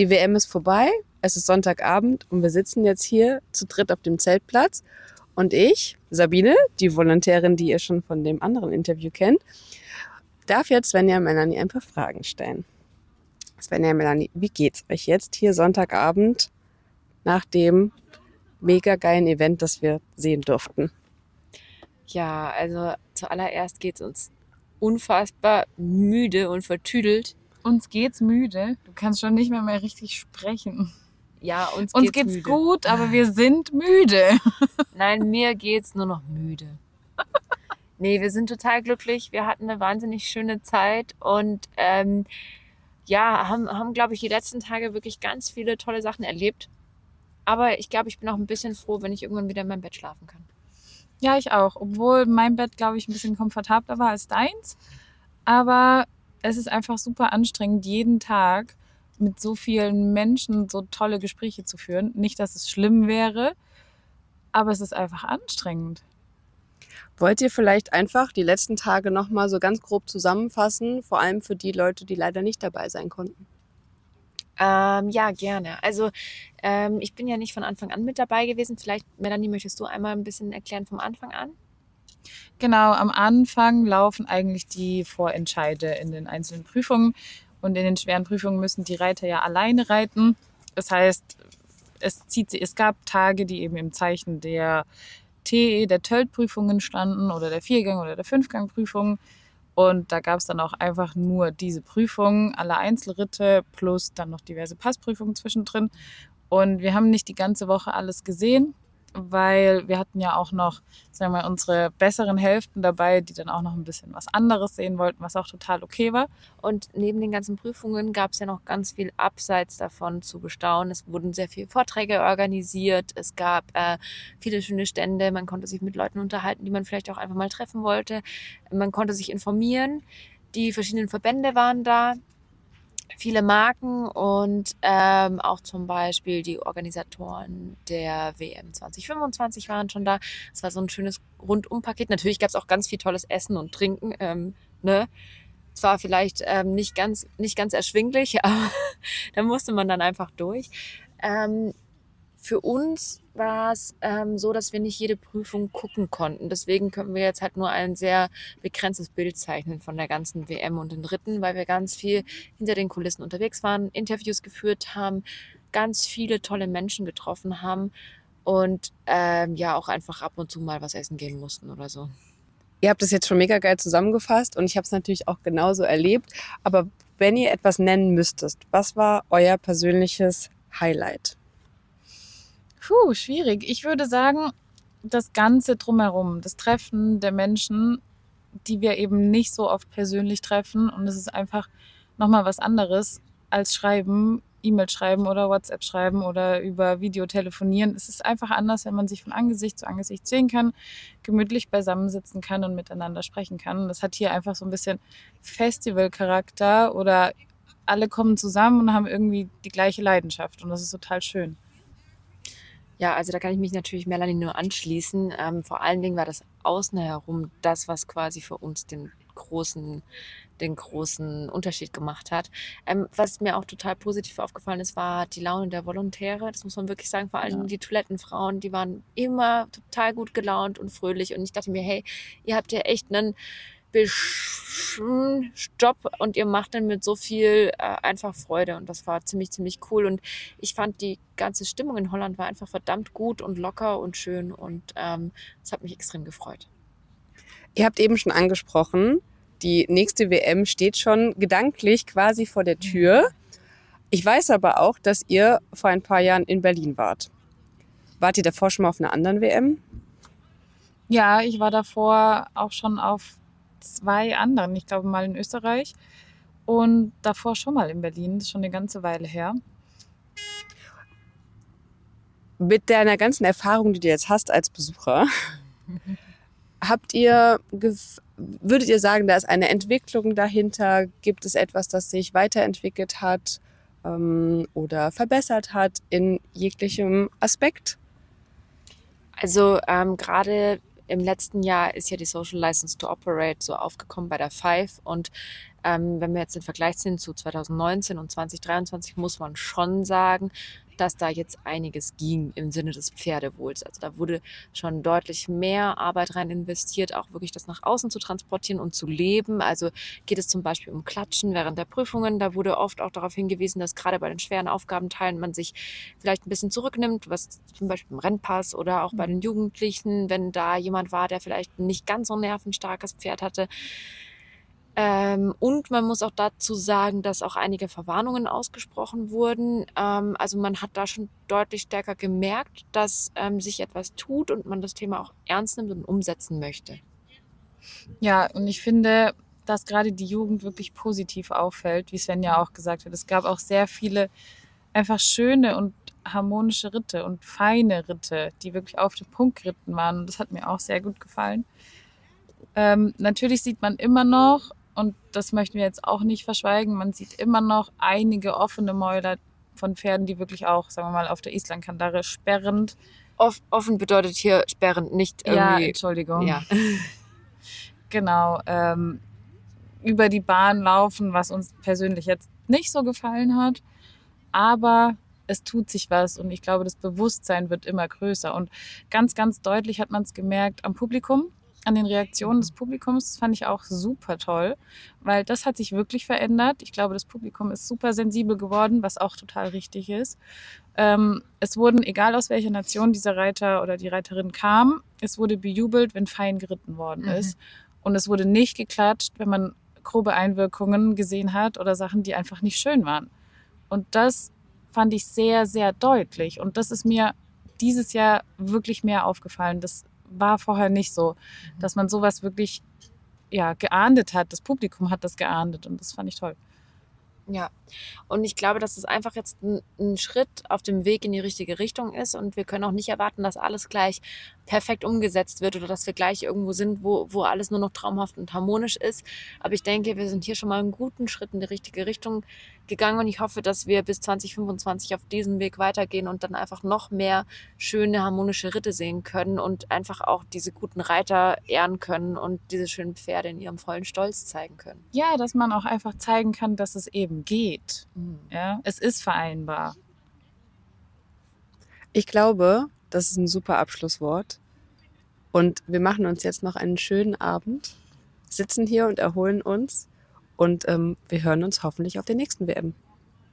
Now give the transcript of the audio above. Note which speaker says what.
Speaker 1: Die WM ist vorbei, es ist Sonntagabend und wir sitzen jetzt hier zu dritt auf dem Zeltplatz. Und ich, Sabine, die Volontärin, die ihr schon von dem anderen Interview kennt, darf jetzt Svenja und Melanie ein paar Fragen stellen. Svenja und Melanie, wie geht's euch jetzt hier Sonntagabend nach dem mega geilen Event, das wir sehen durften?
Speaker 2: Ja, also zuallererst geht's uns unfassbar müde und vertüdelt.
Speaker 3: Uns geht's müde. Du kannst schon nicht mehr mehr richtig sprechen.
Speaker 2: Ja, uns,
Speaker 3: Uns
Speaker 2: geht's,
Speaker 3: geht's gut, aber wir sind müde.
Speaker 2: Nein, mir geht's nur noch müde. Nee, wir sind total glücklich. Wir hatten eine wahnsinnig schöne Zeit und ähm, ja, haben, haben glaube ich, die letzten Tage wirklich ganz viele tolle Sachen erlebt. Aber ich glaube, ich bin auch ein bisschen froh, wenn ich irgendwann wieder in meinem Bett schlafen kann.
Speaker 3: Ja, ich auch. Obwohl mein Bett, glaube ich, ein bisschen komfortabler war als deins. Aber es ist einfach super anstrengend, jeden Tag mit so vielen Menschen so tolle Gespräche zu führen. Nicht, dass es schlimm wäre, aber es ist einfach anstrengend.
Speaker 1: Wollt ihr vielleicht einfach die letzten Tage nochmal so ganz grob zusammenfassen, vor allem für die Leute, die leider nicht dabei sein konnten?
Speaker 2: Ähm, ja, gerne. Also ähm, ich bin ja nicht von Anfang an mit dabei gewesen. Vielleicht, Melanie, möchtest du einmal ein bisschen erklären vom Anfang an?
Speaker 3: Genau, am Anfang laufen eigentlich die Vorentscheide in den einzelnen Prüfungen. Und in den schweren Prüfungen müssen die Reiter ja alleine reiten. Das heißt, es, zieht, es gab Tage, die eben im Zeichen der TE, der TÖLT-Prüfungen standen oder der Viergang- oder der Fünfgang-Prüfungen. Und da gab es dann auch einfach nur diese Prüfungen, alle Einzelritte plus dann noch diverse Passprüfungen zwischendrin. Und wir haben nicht die ganze Woche alles gesehen, weil wir hatten ja auch noch, sagen wir, unsere besseren Hälften dabei, die dann auch noch ein bisschen was anderes sehen wollten, was auch total okay war.
Speaker 2: Und neben den ganzen Prüfungen gab es ja noch ganz viel abseits davon zu bestaunen. Es wurden sehr viele Vorträge organisiert. Es gab äh, viele schöne Stände. Man konnte sich mit Leuten unterhalten, die man vielleicht auch einfach mal treffen wollte. Man konnte sich informieren. Die verschiedenen Verbände waren da. Viele Marken und ähm, auch zum Beispiel die Organisatoren der WM 2025 waren schon da. Es war so ein schönes Rundumpaket. Natürlich gab es auch ganz viel tolles Essen und Trinken. Ähm, ne? zwar vielleicht ähm, nicht ganz nicht ganz erschwinglich, aber da musste man dann einfach durch. Ähm, für uns war es ähm, so, dass wir nicht jede Prüfung gucken konnten. Deswegen können wir jetzt halt nur ein sehr begrenztes Bild zeichnen von der ganzen WM und den Ritten, weil wir ganz viel hinter den Kulissen unterwegs waren, Interviews geführt haben, ganz viele tolle Menschen getroffen haben und ähm, ja auch einfach ab und zu mal was essen gehen mussten oder so.
Speaker 1: Ihr habt das jetzt schon mega geil zusammengefasst und ich habe es natürlich auch genauso erlebt. Aber wenn ihr etwas nennen müsstest, was war euer persönliches Highlight?
Speaker 3: Puh, schwierig. Ich würde sagen, das Ganze drumherum, das Treffen der Menschen, die wir eben nicht so oft persönlich treffen. Und es ist einfach nochmal was anderes als schreiben, E-Mail schreiben oder WhatsApp schreiben oder über Video telefonieren. Es ist einfach anders, wenn man sich von Angesicht zu Angesicht sehen kann, gemütlich beisammensitzen kann und miteinander sprechen kann. Und das hat hier einfach so ein bisschen Festivalcharakter oder alle kommen zusammen und haben irgendwie die gleiche Leidenschaft. Und das ist total schön.
Speaker 2: Ja, also da kann ich mich natürlich Melanie nur anschließen. Ähm, vor allen Dingen war das Außen herum das, was quasi für uns den großen, den großen Unterschied gemacht hat. Ähm, was mir auch total positiv aufgefallen ist, war die Laune der Volontäre. Das muss man wirklich sagen. Vor allem
Speaker 3: Ja.
Speaker 2: die Toilettenfrauen, die waren immer total gut gelaunt und fröhlich. Und ich dachte mir, hey, ihr habt ja echt einen Job und ihr macht den mit so viel äh, einfach Freude und das war ziemlich, ziemlich cool und ich fand die ganze Stimmung in Holland war einfach verdammt gut und locker und schön und ähm, das hat mich extrem gefreut.
Speaker 1: Ihr habt eben schon angesprochen, die nächste WM steht schon gedanklich quasi vor der Tür. Ich weiß aber auch, dass ihr vor ein paar Jahren in Berlin wart. Wart ihr davor schon mal auf einer anderen WM?
Speaker 3: Ja, ich war davor auch schon auf zwei anderen. Ich glaube mal in Österreich und davor schon mal in Berlin. Das ist schon eine ganze Weile her.
Speaker 1: Mit deiner ganzen Erfahrung, die du jetzt hast als Besucher, habt ihr, würdet ihr sagen, da ist eine Entwicklung dahinter? Gibt es etwas, das sich weiterentwickelt hat ähm, oder verbessert hat in jeglichem Aspekt?
Speaker 2: Also ähm, gerade im letzten Jahr ist ja die Social License to Operate so aufgekommen bei der Five und Ähm, wenn wir jetzt den Vergleich ziehen zu 2019 und 2023, muss man schon sagen, dass da jetzt einiges ging im Sinne des Pferdewohls. Also da wurde schon deutlich mehr Arbeit rein investiert, auch wirklich das nach außen zu transportieren und zu leben. Also geht es zum Beispiel um Klatschen während der Prüfungen. Da wurde oft auch darauf hingewiesen, dass gerade bei den schweren Aufgabenteilen man sich vielleicht ein bisschen zurücknimmt, was zum Beispiel im Rennpass oder auch bei den Jugendlichen, wenn da jemand war, der vielleicht nicht ganz so nervenstarkes Pferd hatte, ähm, und man muss auch dazu sagen, dass auch einige Verwarnungen ausgesprochen wurden. Ähm, also man hat da schon deutlich stärker gemerkt, dass ähm, sich etwas tut und man das Thema auch ernst nimmt und umsetzen möchte.
Speaker 3: Ja, und ich finde, dass gerade die Jugend wirklich positiv auffällt, wie Sven ja auch gesagt hat. Es gab auch sehr viele einfach schöne und harmonische Ritte und feine Ritte, die wirklich auf den Punkt geritten waren. Und das hat mir auch sehr gut gefallen. Ähm, natürlich sieht man immer noch, und das möchten wir jetzt auch nicht verschweigen, man sieht immer noch einige offene Mäuler von Pferden, die wirklich auch, sagen wir mal, auf der Islandkandare sperrend.
Speaker 2: Off offen bedeutet hier sperrend, nicht irgendwie.
Speaker 3: Ja, Entschuldigung.
Speaker 2: Ja.
Speaker 3: genau. Ähm, über die Bahn laufen, was uns persönlich jetzt nicht so gefallen hat. Aber es tut sich was und ich glaube, das Bewusstsein wird immer größer. Und ganz, ganz deutlich hat man es gemerkt am Publikum an den Reaktionen des Publikums. Das fand ich auch super toll, weil das hat sich wirklich verändert. Ich glaube, das Publikum ist super sensibel geworden, was auch total richtig ist. Ähm, es wurden, egal aus welcher Nation dieser Reiter oder die Reiterin kam, es wurde bejubelt, wenn fein geritten worden
Speaker 2: Mhm.
Speaker 3: ist. Und es wurde nicht geklatscht, wenn man grobe Einwirkungen gesehen hat oder Sachen, die einfach nicht schön waren. Und das fand ich sehr, sehr deutlich. Und das ist mir dieses Jahr wirklich mehr aufgefallen. Das war vorher nicht so, dass man sowas wirklich ja, geahndet hat. Das Publikum hat das geahndet und das fand ich toll.
Speaker 2: Ja, und ich glaube, dass es einfach jetzt ein, ein Schritt auf dem Weg in die richtige Richtung ist und wir können auch nicht erwarten, dass alles gleich perfekt umgesetzt wird oder dass wir gleich irgendwo sind, wo, wo alles nur noch traumhaft und harmonisch ist. Aber ich denke, wir sind hier schon mal einen guten Schritt in die richtige Richtung gegangen und ich hoffe, dass wir bis 2025 auf diesem Weg weitergehen und dann einfach noch mehr schöne harmonische Ritte sehen können und einfach auch diese guten Reiter ehren können und diese schönen Pferde in ihrem vollen Stolz zeigen können.
Speaker 3: Ja, dass man auch einfach zeigen kann, dass es eben geht.
Speaker 2: Mhm.
Speaker 3: Ja, es ist vereinbar.
Speaker 1: Ich glaube, das ist ein super Abschlusswort. Und wir machen uns jetzt noch einen schönen Abend, sitzen hier und erholen uns. Und ähm, wir hören uns hoffentlich auf der nächsten WM.